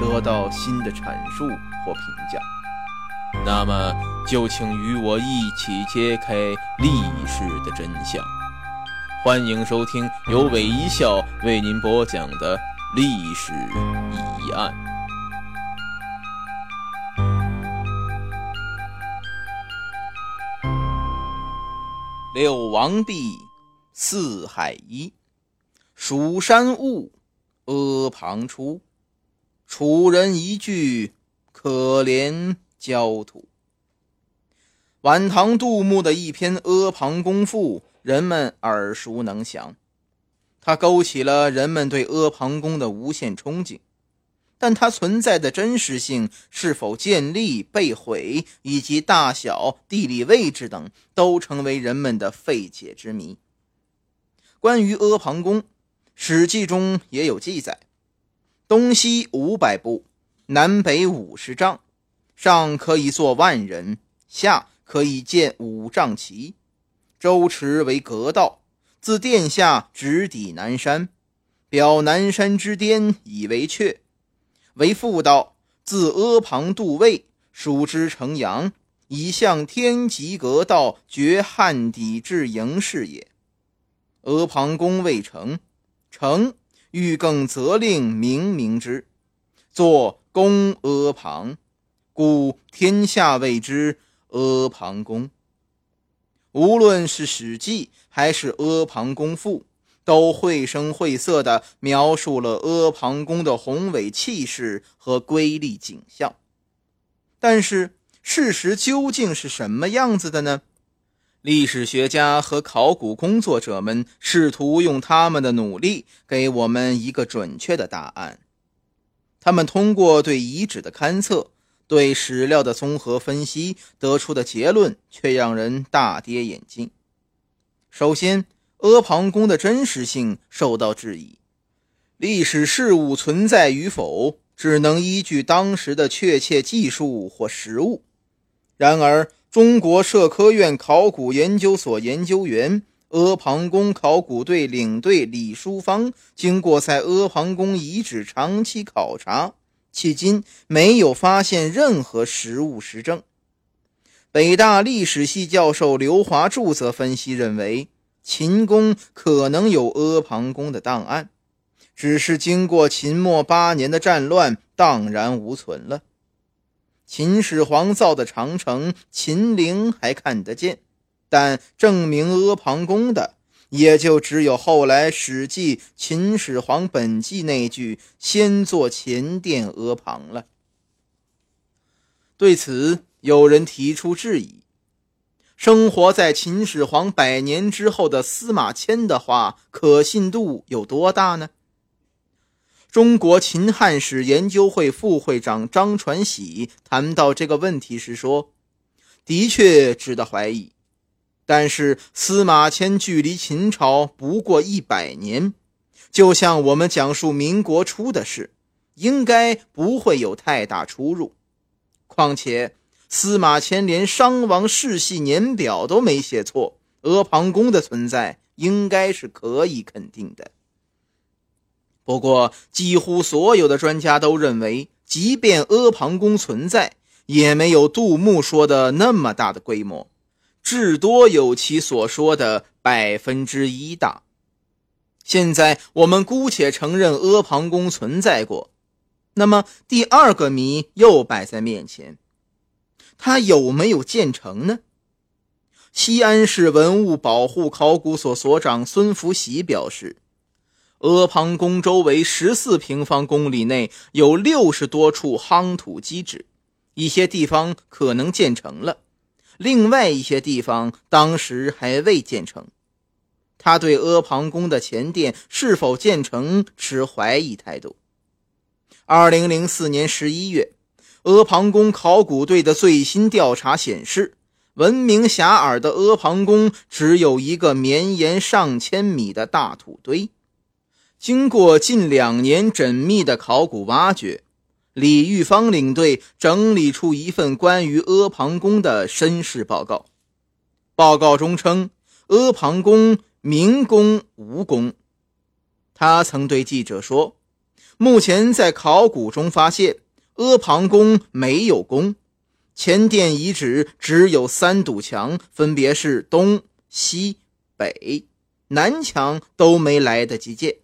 得到新的阐述或评价。那么，就请与我一起揭开历史的真相。欢迎收听由韦一笑为您播讲的历史疑案。六王毕，四海一，蜀山兀，阿房出。楚人一句，可怜焦土。晚唐杜牧的一篇《阿房宫赋》，人们耳熟能详，它勾起了人们对阿房宫的无限憧憬。但它存在的真实性、是否建立、被毁，以及大小、地理位置等，都成为人们的费解之谜。关于阿房宫，《史记》中也有记载：东西五百步，南北五十丈，上可以坐万人，下可以建五丈旗。周池为阁道，自殿下直抵南山，表南山之巅，以为阙。为妇道，自阿房渡渭，属之城阳，以向天极阁道，绝汉底至营是也。阿房宫未成，成欲更责令明明之，作宫阿房，故天下谓之阿房宫。无论是《史记》还是《阿房宫赋》。都绘声绘色地描述了阿房宫的宏伟气势和瑰丽景象，但是事实究竟是什么样子的呢？历史学家和考古工作者们试图用他们的努力给我们一个准确的答案。他们通过对遗址的勘测、对史料的综合分析得出的结论，却让人大跌眼镜。首先，阿房宫的真实性受到质疑，历史事物存在与否，只能依据当时的确切技术或实物。然而，中国社科院考古研究所研究员、阿房宫考古队领队李淑芳，经过在阿房宫遗址长期考察，迄今没有发现任何实物实证。北大历史系教授刘华柱则分析认为。秦宫可能有阿房宫的档案，只是经过秦末八年的战乱，荡然无存了。秦始皇造的长城秦陵还看得见，但证明阿房宫的，也就只有后来《史记·秦始皇本纪》那句“先作前殿阿房”了。对此，有人提出质疑。生活在秦始皇百年之后的司马迁的话，可信度有多大呢？中国秦汉史研究会副会长张传喜谈到这个问题时说：“的确值得怀疑，但是司马迁距离秦朝不过一百年，就像我们讲述民国初的事，应该不会有太大出入。况且。”司马迁连伤亡世系年表都没写错，阿房宫的存在应该是可以肯定的。不过，几乎所有的专家都认为，即便阿房宫存在，也没有杜牧说的那么大的规模，至多有其所说的百分之一大。现在我们姑且承认阿房宫存在过，那么第二个谜又摆在面前。它有没有建成呢？西安市文物保护考古所所长孙福喜表示，阿房宫周围十四平方公里内有六十多处夯土基址，一些地方可能建成了，另外一些地方当时还未建成。他对阿房宫的前殿是否建成持怀疑态度。二零零四年十一月，阿房宫考古队的最新调查显示，闻名遐迩的阿房宫只有一个绵延上千米的大土堆。经过近两年缜密的考古挖掘，李玉芳领队整理出一份关于阿房宫的身世报告。报告中称，阿房宫明宫无宫。他曾对记者说。目前在考古中发现，阿房宫没有宫，前殿遗址只有三堵墙，分别是东西北南墙都没来得及建。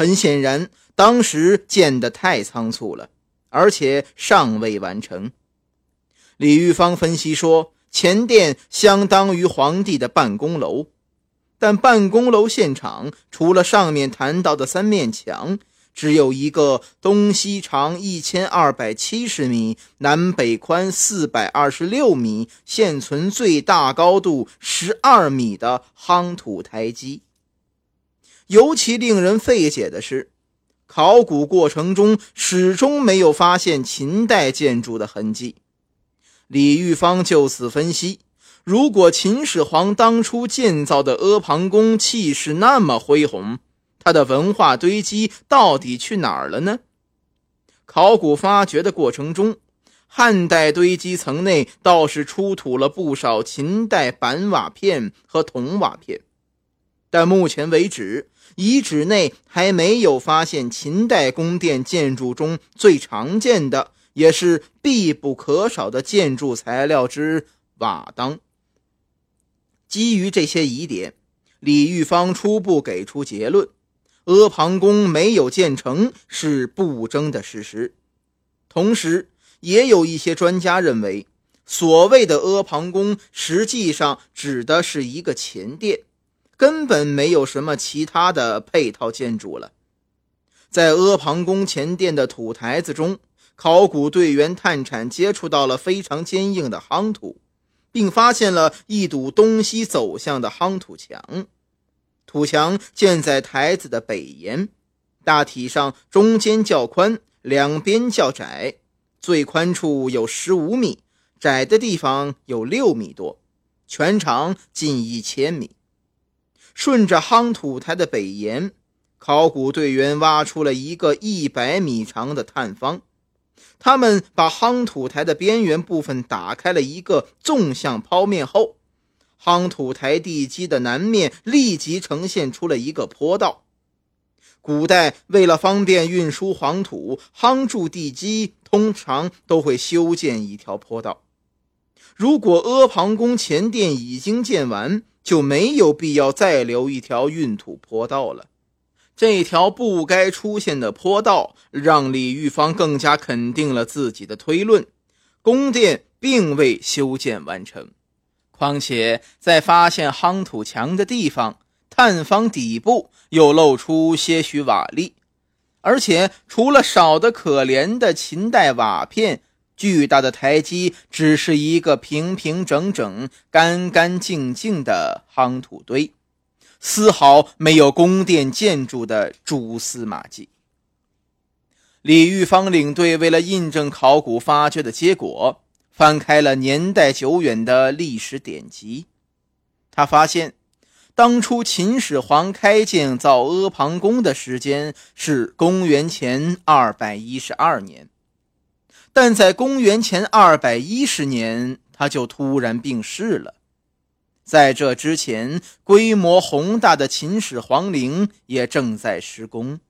很显然，当时建得太仓促了，而且尚未完成。李玉芳分析说，前殿相当于皇帝的办公楼，但办公楼现场除了上面谈到的三面墙。只有一个东西长一千二百七十米、南北宽四百二十六米、现存最大高度十二米的夯土台基。尤其令人费解的是，考古过程中始终没有发现秦代建筑的痕迹。李玉芳就此分析：如果秦始皇当初建造的阿房宫气势那么恢宏，它的文化堆积到底去哪儿了呢？考古发掘的过程中，汉代堆积层内倒是出土了不少秦代板瓦片和铜瓦片，但目前为止，遗址内还没有发现秦代宫殿建筑中最常见的也是必不可少的建筑材料之瓦当。基于这些疑点，李玉芳初步给出结论。阿房宫没有建成是不争的事实，同时也有一些专家认为，所谓的阿房宫实际上指的是一个前殿，根本没有什么其他的配套建筑了。在阿房宫前殿的土台子中，考古队员探铲接触到了非常坚硬的夯土，并发现了一堵东西走向的夯土墙。土墙建在台子的北沿，大体上中间较宽，两边较窄，最宽处有十五米，窄的地方有六米多，全长近一千米。顺着夯土台的北沿，考古队员挖出了一个一百米长的探方，他们把夯土台的边缘部分打开了一个纵向剖面后。夯土台地基的南面立即呈现出了一个坡道。古代为了方便运输黄土，夯筑地基通常都会修建一条坡道。如果阿房宫前殿已经建完，就没有必要再留一条运土坡道了。这条不该出现的坡道，让李玉芳更加肯定了自己的推论：宫殿并未修建完成。况且，在发现夯土墙的地方，探方底部又露出些许瓦砾，而且除了少得可怜的秦代瓦片，巨大的台基只是一个平平整整、干干净净的夯土堆，丝毫没有宫殿建筑的蛛丝马迹。李玉芳领队为了印证考古发掘的结果。翻开了年代久远的历史典籍，他发现，当初秦始皇开建造阿房宫的时间是公元前二百一十二年，但在公元前二百一十年，他就突然病逝了。在这之前，规模宏大的秦始皇陵也正在施工，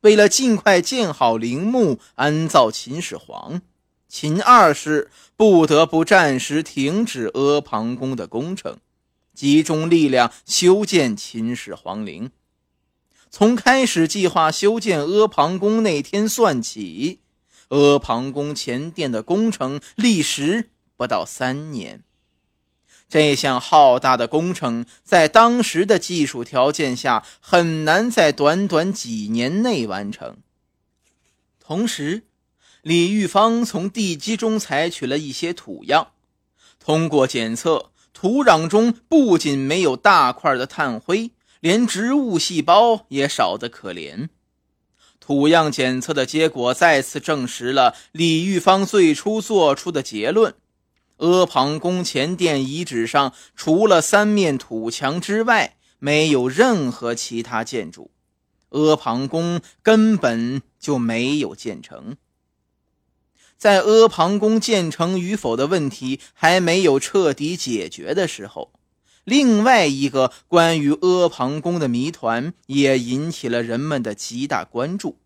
为了尽快建好陵墓，安葬秦始皇。秦二世不得不暂时停止阿房宫的工程，集中力量修建秦始皇陵。从开始计划修建阿房宫那天算起，阿房宫前殿的工程历时不到三年。这项浩大的工程在当时的技术条件下很难在短短几年内完成。同时，李玉芳从地基中采取了一些土样，通过检测，土壤中不仅没有大块的炭灰，连植物细胞也少得可怜。土样检测的结果再次证实了李玉芳最初做出的结论。阿房宫前殿遗址上，除了三面土墙之外，没有任何其他建筑。阿房宫根本就没有建成。在阿房宫建成与否的问题还没有彻底解决的时候，另外一个关于阿房宫的谜团也引起了人们的极大关注，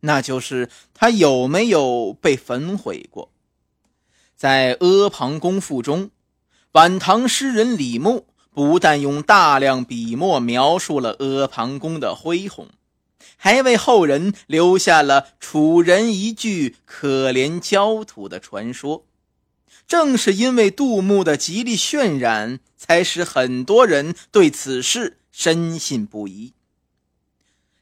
那就是它有没有被焚毁过。在《阿房宫赋》中，晚唐诗人李牧不但用大量笔墨描述了阿房宫的恢宏，还为后人留下了“楚人一句可怜焦土”的传说。正是因为杜牧的极力渲染，才使很多人对此事深信不疑。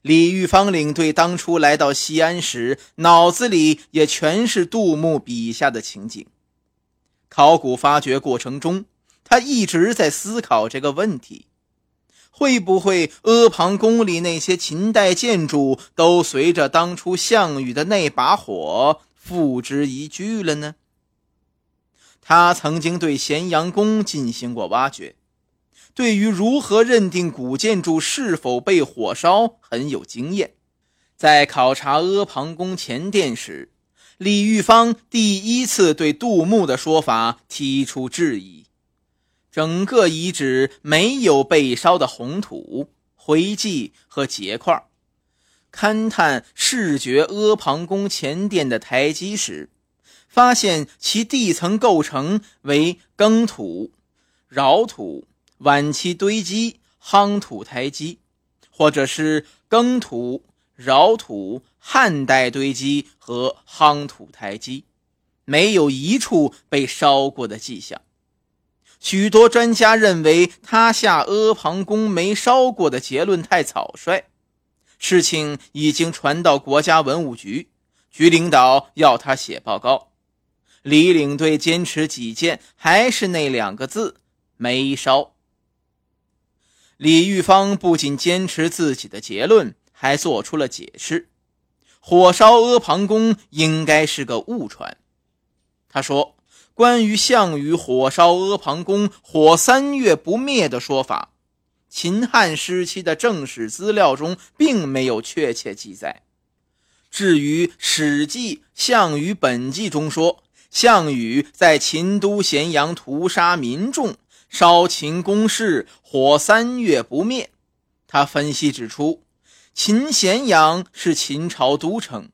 李玉芳领队当初来到西安时，脑子里也全是杜牧笔下的情景。考古发掘过程中，他一直在思考这个问题：会不会阿房宫里那些秦代建筑都随着当初项羽的那把火付之一炬了呢？他曾经对咸阳宫进行过挖掘，对于如何认定古建筑是否被火烧很有经验。在考察阿房宫前殿时，李玉芳第一次对杜牧的说法提出质疑：整个遗址没有被烧的红土、灰迹和结块。勘探视觉阿房宫前殿的台基时，发现其地层构成为耕土、扰土、晚期堆积夯土台基，或者是耕土。扰土、汉代堆积和夯土台基，没有一处被烧过的迹象。许多专家认为他下阿房宫没烧过的结论太草率。事情已经传到国家文物局，局领导要他写报告。李领队坚持己见，还是那两个字：没烧。李玉芳不仅坚持自己的结论。还做出了解释，火烧阿房宫应该是个误传。他说：“关于项羽火烧阿房宫，火三月不灭的说法，秦汉时期的正史资料中并没有确切记载。至于《史记·项羽本纪》中说，项羽在秦都咸阳屠杀民众，烧秦宫室，火三月不灭。”他分析指出。秦咸阳是秦朝都城，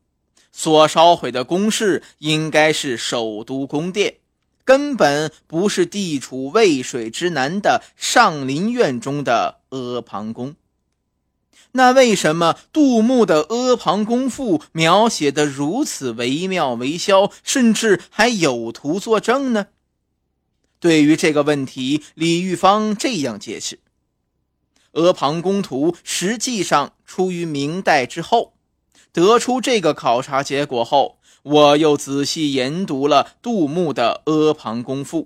所烧毁的宫室应该是首都宫殿，根本不是地处渭水之南的上林苑中的阿房宫。那为什么杜牧的《阿房宫赋》描写的如此惟妙惟肖，甚至还有图作证呢？对于这个问题，李玉芳这样解释。阿房宫图实际上出于明代之后，得出这个考察结果后，我又仔细研读了杜牧的《阿房宫赋》。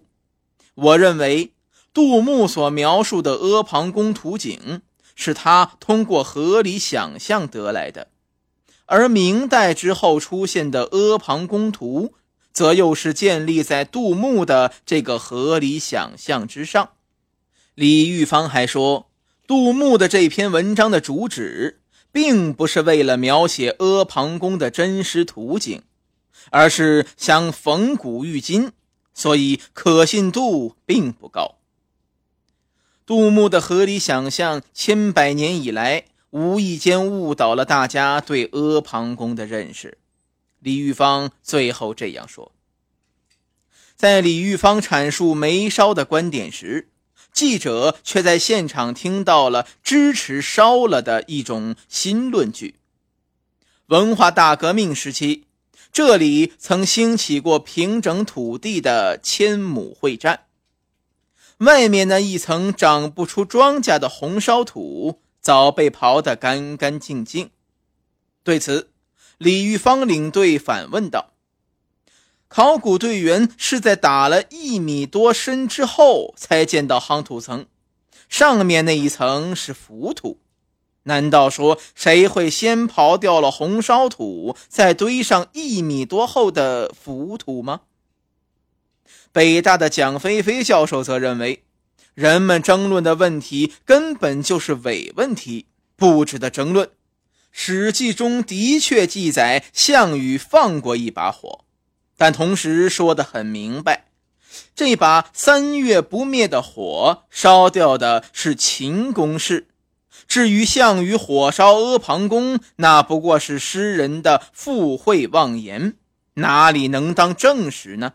我认为，杜牧所描述的阿房宫图景是他通过合理想象得来的，而明代之后出现的阿房宫图，则又是建立在杜牧的这个合理想象之上。李玉芳还说。杜牧的这篇文章的主旨，并不是为了描写阿房宫的真实图景，而是想缝古喻今，所以可信度并不高。杜牧的合理想象，千百年以来无意间误导了大家对阿房宫的认识。李玉芳最后这样说：在李玉芳阐述没烧的观点时。记者却在现场听到了支持烧了的一种新论据。文化大革命时期，这里曾兴起过平整土地的千亩会战。外面那一层长不出庄稼的红烧土，早被刨得干干净净。对此，李玉芳领队反问道：“考古队员是在打了一米多深之后才见到夯土层，上面那一层是浮土。”难道说谁会先刨掉了红烧土，再堆上一米多厚的浮土吗？北大的蒋飞飞教授则认为，人们争论的问题根本就是伪问题，不值得争论。《史记》中的确记载项羽放过一把火，但同时说得很明白，这把三月不灭的火烧掉的是秦宫室。至于项羽火烧阿房宫，那不过是诗人的附会妄言，哪里能当正史呢？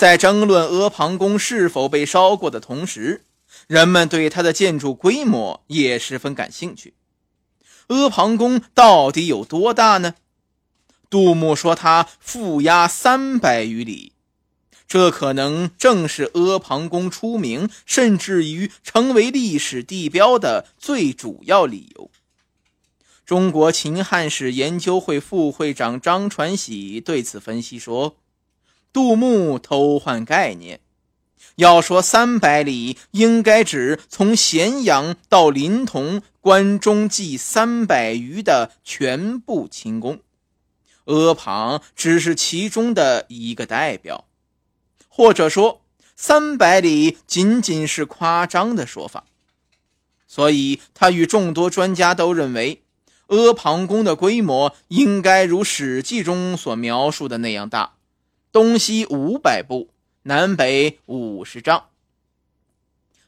在争论阿房宫是否被烧过的同时，人们对它的建筑规模也十分感兴趣。阿房宫到底有多大呢？杜牧说它覆压三百余里。这可能正是阿房宫出名，甚至于成为历史地标的最主要理由。中国秦汉史研究会副会长张传喜对此分析说：“杜牧偷换概念，要说三百里，应该指从咸阳到临潼关中计三百余的全部秦宫，阿房只是其中的一个代表。”或者说，三百里仅仅是夸张的说法，所以他与众多专家都认为，阿房宫的规模应该如《史记》中所描述的那样大，东西五百步，南北五十丈。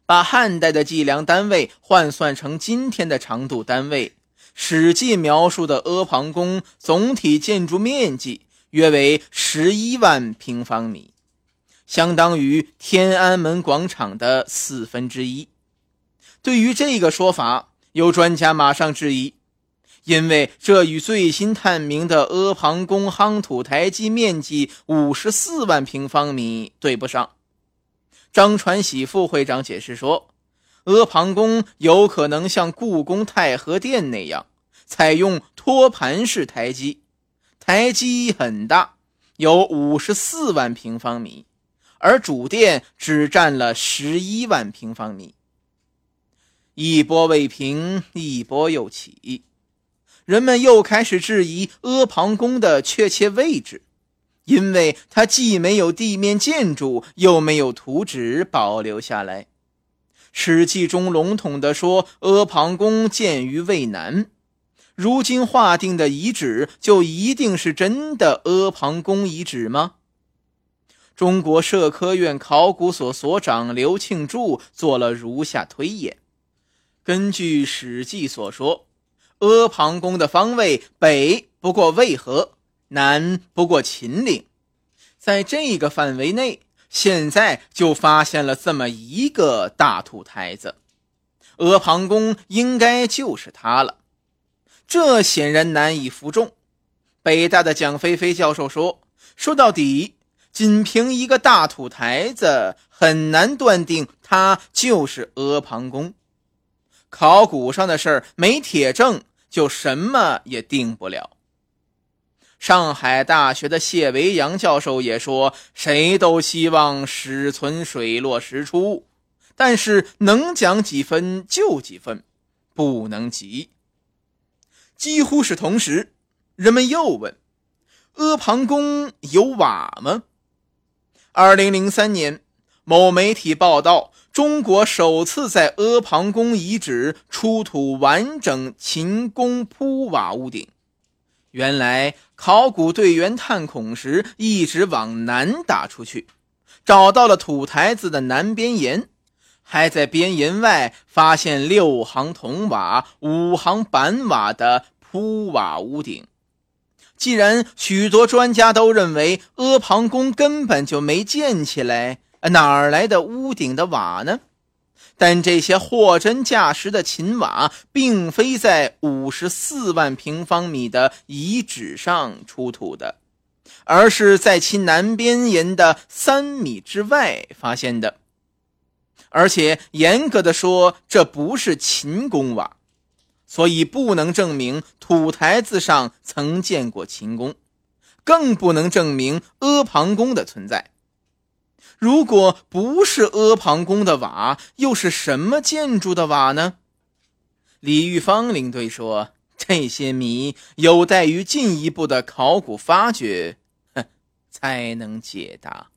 把汉代的计量单位换算成今天的长度单位，《史记》描述的阿房宫总体建筑面积约为十一万平方米。相当于天安门广场的四分之一。对于这个说法，有专家马上质疑，因为这与最新探明的阿房宫夯土台基面积五十四万平方米对不上。张传喜副会长解释说，阿房宫有可能像故宫太和殿那样，采用托盘式台基，台基很大，有五十四万平方米。而主殿只占了十一万平方米。一波未平，一波又起，人们又开始质疑阿房宫的确切位置，因为它既没有地面建筑，又没有图纸保留下来。《史记》中笼统地说阿房宫建于渭南，如今划定的遗址就一定是真的阿房宫遗址吗？中国社科院考古所所长刘庆柱做了如下推演：根据《史记》所说，阿房宫的方位北不过渭河，南不过秦岭，在这个范围内，现在就发现了这么一个大土台子，阿房宫应该就是它了。这显然难以服众。北大的蒋飞飞教授说：“说到底。”仅凭一个大土台子，很难断定它就是阿房宫。考古上的事儿没铁证，就什么也定不了。上海大学的谢维阳教授也说：“谁都希望史存水落石出，但是能讲几分就几分，不能急。”几乎是同时，人们又问：“阿房宫有瓦吗？”二零零三年，某媒体报道，中国首次在阿房宫遗址出土完整秦宫铺瓦屋顶。原来，考古队员探孔时一直往南打出去，找到了土台子的南边沿，还在边沿外发现六行铜瓦、五行板瓦的铺瓦屋顶。既然许多专家都认为阿房宫根本就没建起来，哪儿来的屋顶的瓦呢？但这些货真价实的秦瓦，并非在五十四万平方米的遗址上出土的。而是在其南边沿的三米之外发现的。而且严格的说，这不是秦宫瓦，所以不能证明土台子上曾建过秦宫，更不能证明阿房宫的存在。如果不是阿房宫的瓦，又是什么建筑的瓦呢？李玉芳领队说：“这些谜有待于进一步的考古发掘，哼，才能解答。”